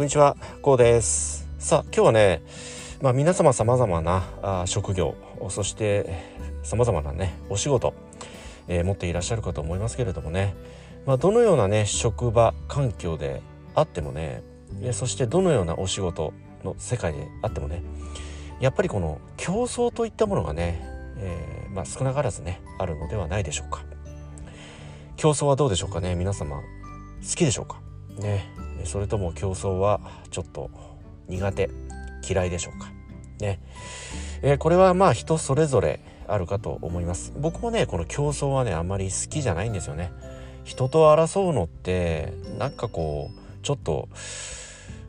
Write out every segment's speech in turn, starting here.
こんにちは、こうです。さあ、今日はね、まあ皆様様々なあ職業、そして様々なね、お仕事、えー、持っていらっしゃるかと思いますけれどもね、まあどのようなね、職場環境であってもね、そしてどのようなお仕事の世界であってもね、やっぱりこの競争といったものがね、えー、まあ少なからずね、あるのではないでしょうか。競争はどうでしょうかね？皆様好きでしょうか？ねそれとも競争はちょっと苦手嫌いでしょうか？ね、えー、これはまあ人それぞれあるかと思います。僕もねこの競争はねあんまり好きじゃないんですよね。人と争うのってなんかこうちょっと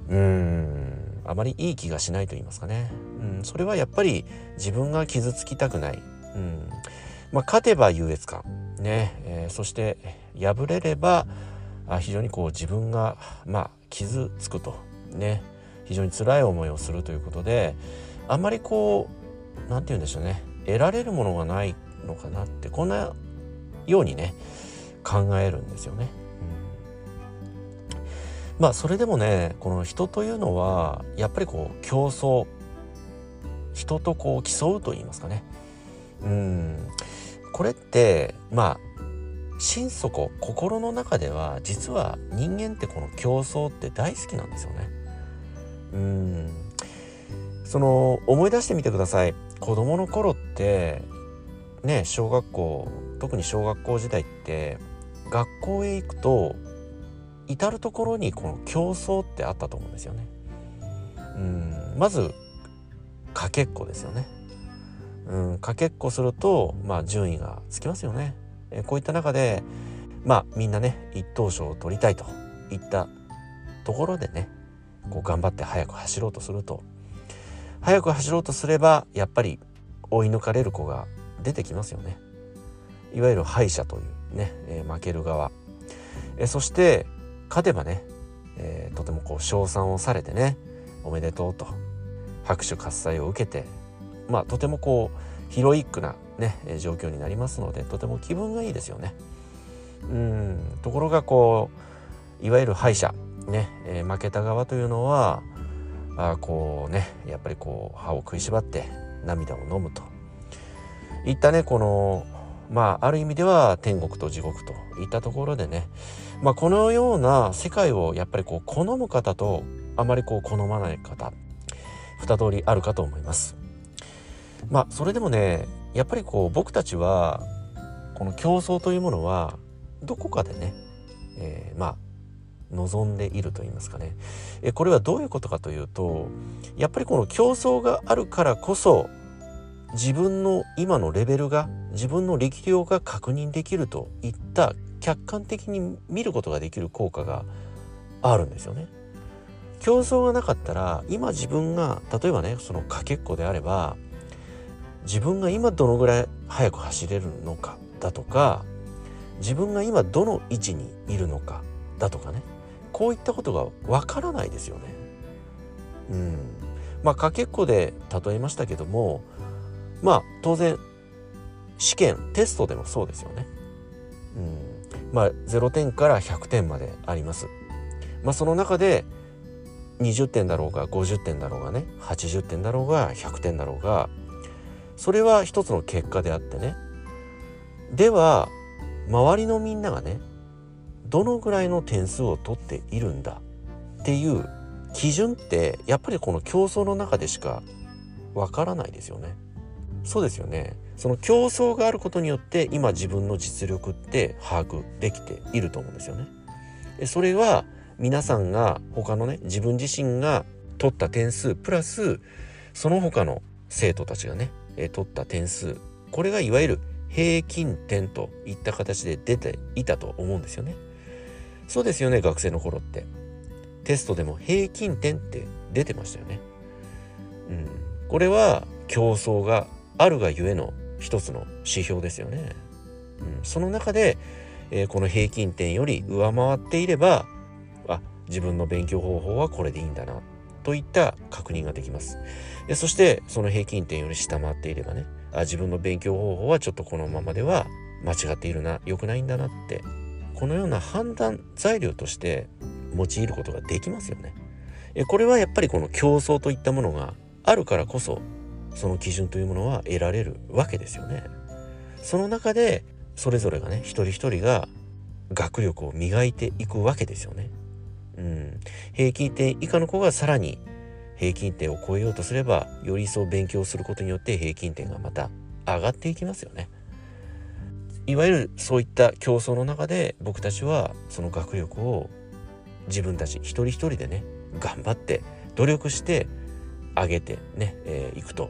うーんあまりいい気がしないと言いますかね、うん、それはやっぱり自分が傷つきたくない、うん。まあ、勝てば優越感。ね、えー、そして敗れればあ非常にこう自分がまあ傷つくと。ね。非常に辛い思いをするということであんまりこう何て言うんでしょうね。得られるものがないのかなってこんなようにね考えるんですよね。まあそれでもねこの人というのはやっぱりこう競争人とこう競うと言いますかね。うん。これってまあ心底心の中では実は人間ってこの競争って大好きなんですよね。うんその思い出してみてください子供の頃ってね小学校特に小学校時代って学校へ行くと至る所にこの競争ってあったと思うんですよね。うんまずかけっこですよね。うん、かけっこすると、まあ、順位がつきますよね。えこういった中でまあみんなね一等賞を取りたいといったところでねこう頑張って早く走ろうとすると早く走ろうとすればやっぱり追い抜かれる子が出てきますよね。いわゆる敗者というね、えー、負ける側、え、そして勝てばね、えー、とてもこう称賛をされてねおめでとうと拍手喝采を受けてまあとてもこうヒロイックなね状況になりますのでとても気分がいいですよね。うんところがこういわゆる敗者ね、え、負けた側というのはあこうねやっぱりこう歯を食いしばって涙を飲むといったねこのまあある意味では天国と地獄といったところでね、まあ、このような世界をやっぱりこう好む方とあまりこう好まない方二通りあるかと思います。まあそれでもねやっぱりこう僕たちはこの競争というものはどこかでね、えー、まあ望んでいると言いますかね、えこれはどういうことかというとやっぱりこの競争があるからこそ自分の今のレベルが自分の力量が確認できるといった客観的に見ることができる効果があるんですよね。競争がなかったら今自分が例えばねそのかけっこであれば自分が今どのぐらい速く走れるのかだとか自分が今どの位置にいるのかだとかねこういったことがわからないですよね。うん、まあかけっこで例えましたけどもまあ当然試験テストでもそうですよね。うん、まあ0点から100点まであります。まあその中で20点だろうが50点だろうがね80点だろうが100点だろうがそれは一つの結果であってねでは周りのみんながねどのぐらいの点数を取っているんだっていう基準ってやっぱりこの競争の中でしかわからないですよね。そうですよね。その競争があることによって今自分の実力って把握できていると思うんですよね。それは皆さんが他のね自分自身が取った点数プラスその他の生徒たちがねえ取った点数これがいわゆる平均点といった形で出ていたと思うんですよね。そうですよね学生の頃ってテストでも平均点って出てましたよね。うん、これは競争があるがゆえの一つの指標ですよね。うん、その中で、えー、この平均点より上回っていればあ自分の勉強方法はこれでいいんだなといった確認ができます。でそしてその平均点より下回っていればねあ自分の勉強方法はちょっとこのままでは間違っているな良くないんだなってこのような判断材料として用いることができますよね。これはやっぱりこの競争といったものがあるからこそその基準というものは得られるわけですよね。その中でそれぞれがね一人一人が学力を磨いていくわけですよね。うん、平均点以下の子がさらに平均点を超えようとすればより一層勉強することによって平均点がまた上がっていきますよね。いわゆるそういった競争の中で僕たちはその学力を自分たち一人一人でね頑張って努力して上げてね、えー、いくと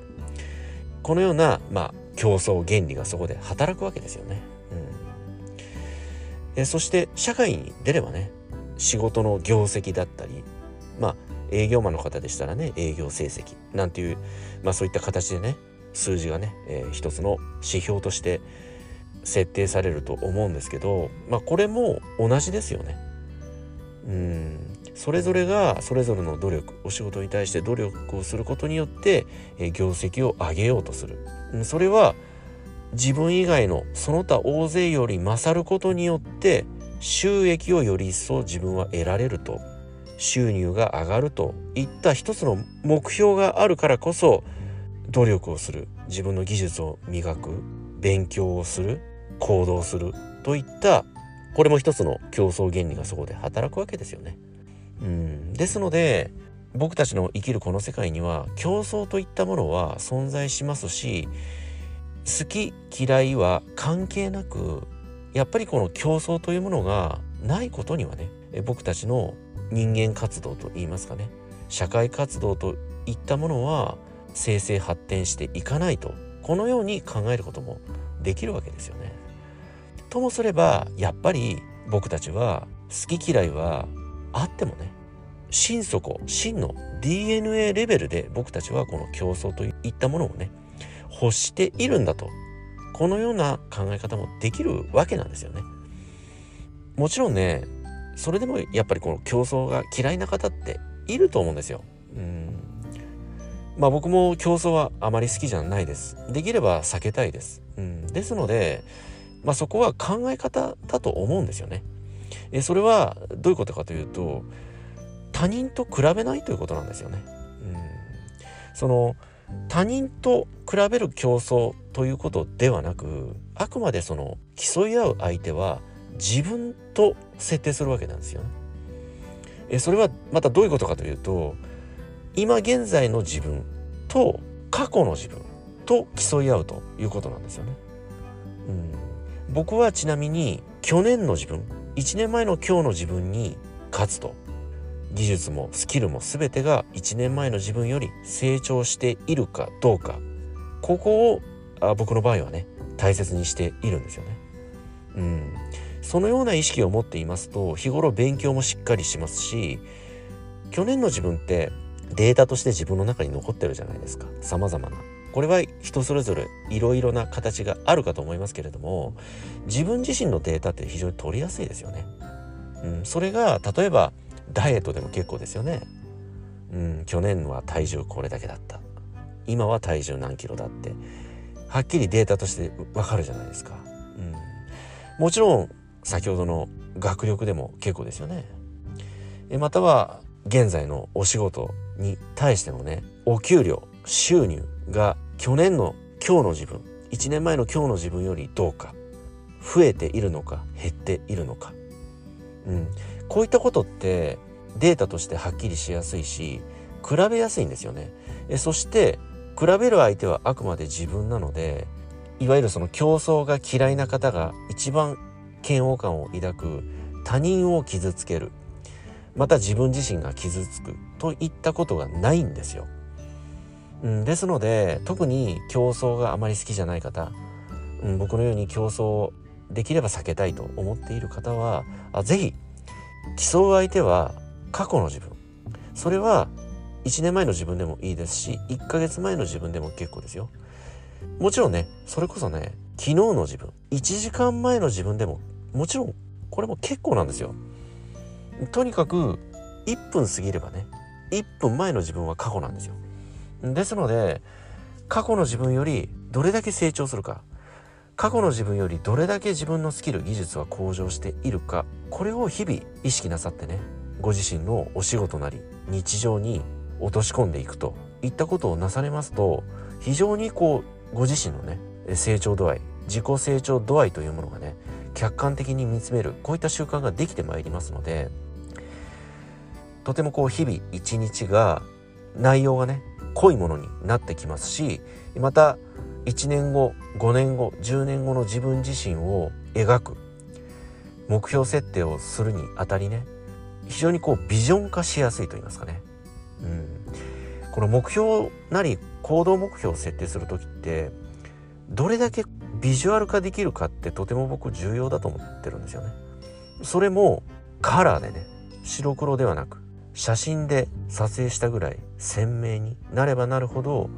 このような、まあ、競争原理がそこで働くわけですよね。うん、えそして社会に出ればね仕事の業績だったりまあ営業マンの方でしたらね営業成績なんていう、まあ、そういった形でね数字がね、えー、一つの指標として設定されると思うんですけど、まあ、これも同じですよね。うんそれぞれがそれぞれの努力お仕事に対して努力をすることによって、えー、業績を上げようとする。うんそれは自分以外のその他大勢より勝ることによって収益をより一層自分は得られると収入が上がるといった一つの目標があるからこそ努力をする自分の技術を磨く勉強をする行動するといったこれも一つの競争原理がそこで働くわけですよね。うんですので僕たちの生きるこの世界には競争といったものは存在しますし好き嫌いは関係なくやっぱりこの競争というものがないことにはね僕たちの人間活動といいますかね社会活動といったものは生成発展していかないとこのように考えることもできるわけですよね。ともすればやっぱり僕たちは好き嫌いはあってもね心底真の DNA レベルで僕たちはこの競争といったものをね欲しているんだとこのような考え方もできるわけなんですよね。もちろんねそれでもやっぱりこの競争が嫌いな方っていると思うんですよ。うんまあ僕も競争はあまり好きじゃないです。できれば避けたいです。うん、ですので、まあ、そこは考え方だと思うんですよね。えそれはどういうことかというと他人と比べないということなんですよね。うん、その他人と比べる競争ということではなくあくまでその競い合う相手は自分と設定するわけなんですよね。えそれはまたどういうことかというと今現在の自分と過去の自分と競い合うということなんですよね。うん、僕はちなみに去年の自分1年前の今日の自分に勝つと技術もスキルも全てが1年前の自分より成長しているかどうかここをあ僕の場合はね大切にしているんですよね。うん、そのような意識を持っていますと日頃勉強もしっかりしますし去年の自分ってデータとして自分の中に残ってるじゃないですか様々な。これは人それぞれいろいろな形があるかと思いますけれども自分自身のデータって非常に取りやすいですよね。うん、それが例えばダイエットでも結構ですよね。うん、去年は体重これだけだった。今は体重何キロだって。はっきりデータとしてわかるじゃないですか。うん、もちろん先ほどの学力でも結構ですよね。えまたは現在のお仕事に対してのねお給料収入が去年の今日の自分1年前の今日の自分よりどうか増えているのか減っているのか、うん、こういったことってデータとしてはっきりしやすいし比べやすいんですよね。えそして比べる相手はあくまで自分なのでいわゆるその競争が嫌いな方が一番嫌悪感を抱く他人を傷つけるまた自分自身が傷つくといったことがないんですよ。うん、ですので特に競争があまり好きじゃない方、うん、僕のように競争できれば避けたいと思っている方はあぜひ競う相手は過去の自分。それは1年前の自分でもいいですし1ヶ月前の自分でも結構ですよ。もちろんねそれこそね昨日の自分1時間前の自分でももちろんこれも結構なんですよ。とにかく1分過ぎればね1分前の自分は過去なんですよ。ですので過去の自分よりどれだけ成長するか過去の自分よりどれだけ自分のスキル技術は向上しているかこれを日々意識なさってねご自身のお仕事なり日常に落とし込んでいくといったことをなされますと非常にこうご自身のね成長度合い自己成長度合いというものがね客観的に見つめるこういった習慣ができてまいりますのでとてもこう日々一日が内容がね濃いものになってきますしまた1年後5年後10年後の自分自身を描く。目標設定をするにあたりね。非常にこうビジョン化しやすいと言いますかね、うん、この目標なり行動目標を設定する時ってどれだけビジュアル化できるかってとても僕重要だと思ってるんですよね。それもカラーでね白黒ではなく写真で撮影したぐらい鮮明になればなるほど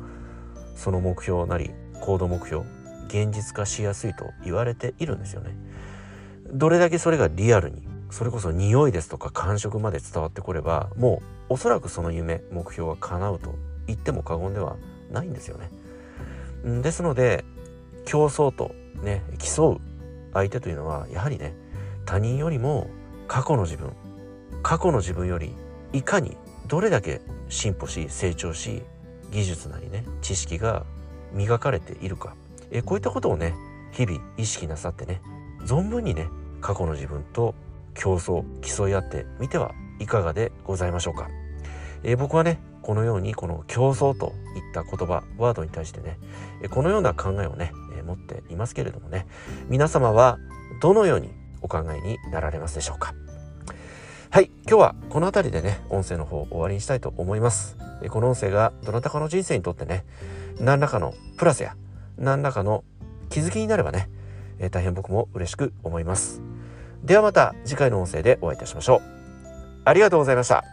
その目標なり行動目標現実化しやすいと言われているんですよね。どれだけそれがリアルにそれこそ匂いですとか感触まで伝わってこればもうおそらくその夢目標は叶うと言っても過言ではないんですよね。ですので競争とね競う相手というのはやはりね他人よりも過去の自分過去の自分よりいかにどれだけ進歩し成長し技術なりね知識が磨かれているか。えこういったことをね日々意識なさってね存分にね過去の自分と競争競い合ってみてはいかがでございましょうか、え僕はねこのようにこの競争といった言葉ワードに対してねこのような考えをね持っていますけれどもね皆様はどのようにお考えになられますでしょうか。はい今日はこの辺りでね音声の方終わりにしたいと思います。この音声がどなたかの人生にとってね何らかのプラスや何らかの気づきになればね大変僕も嬉しく思います。ではまた次回の音声でお会いいたしましょう。ありがとうございました。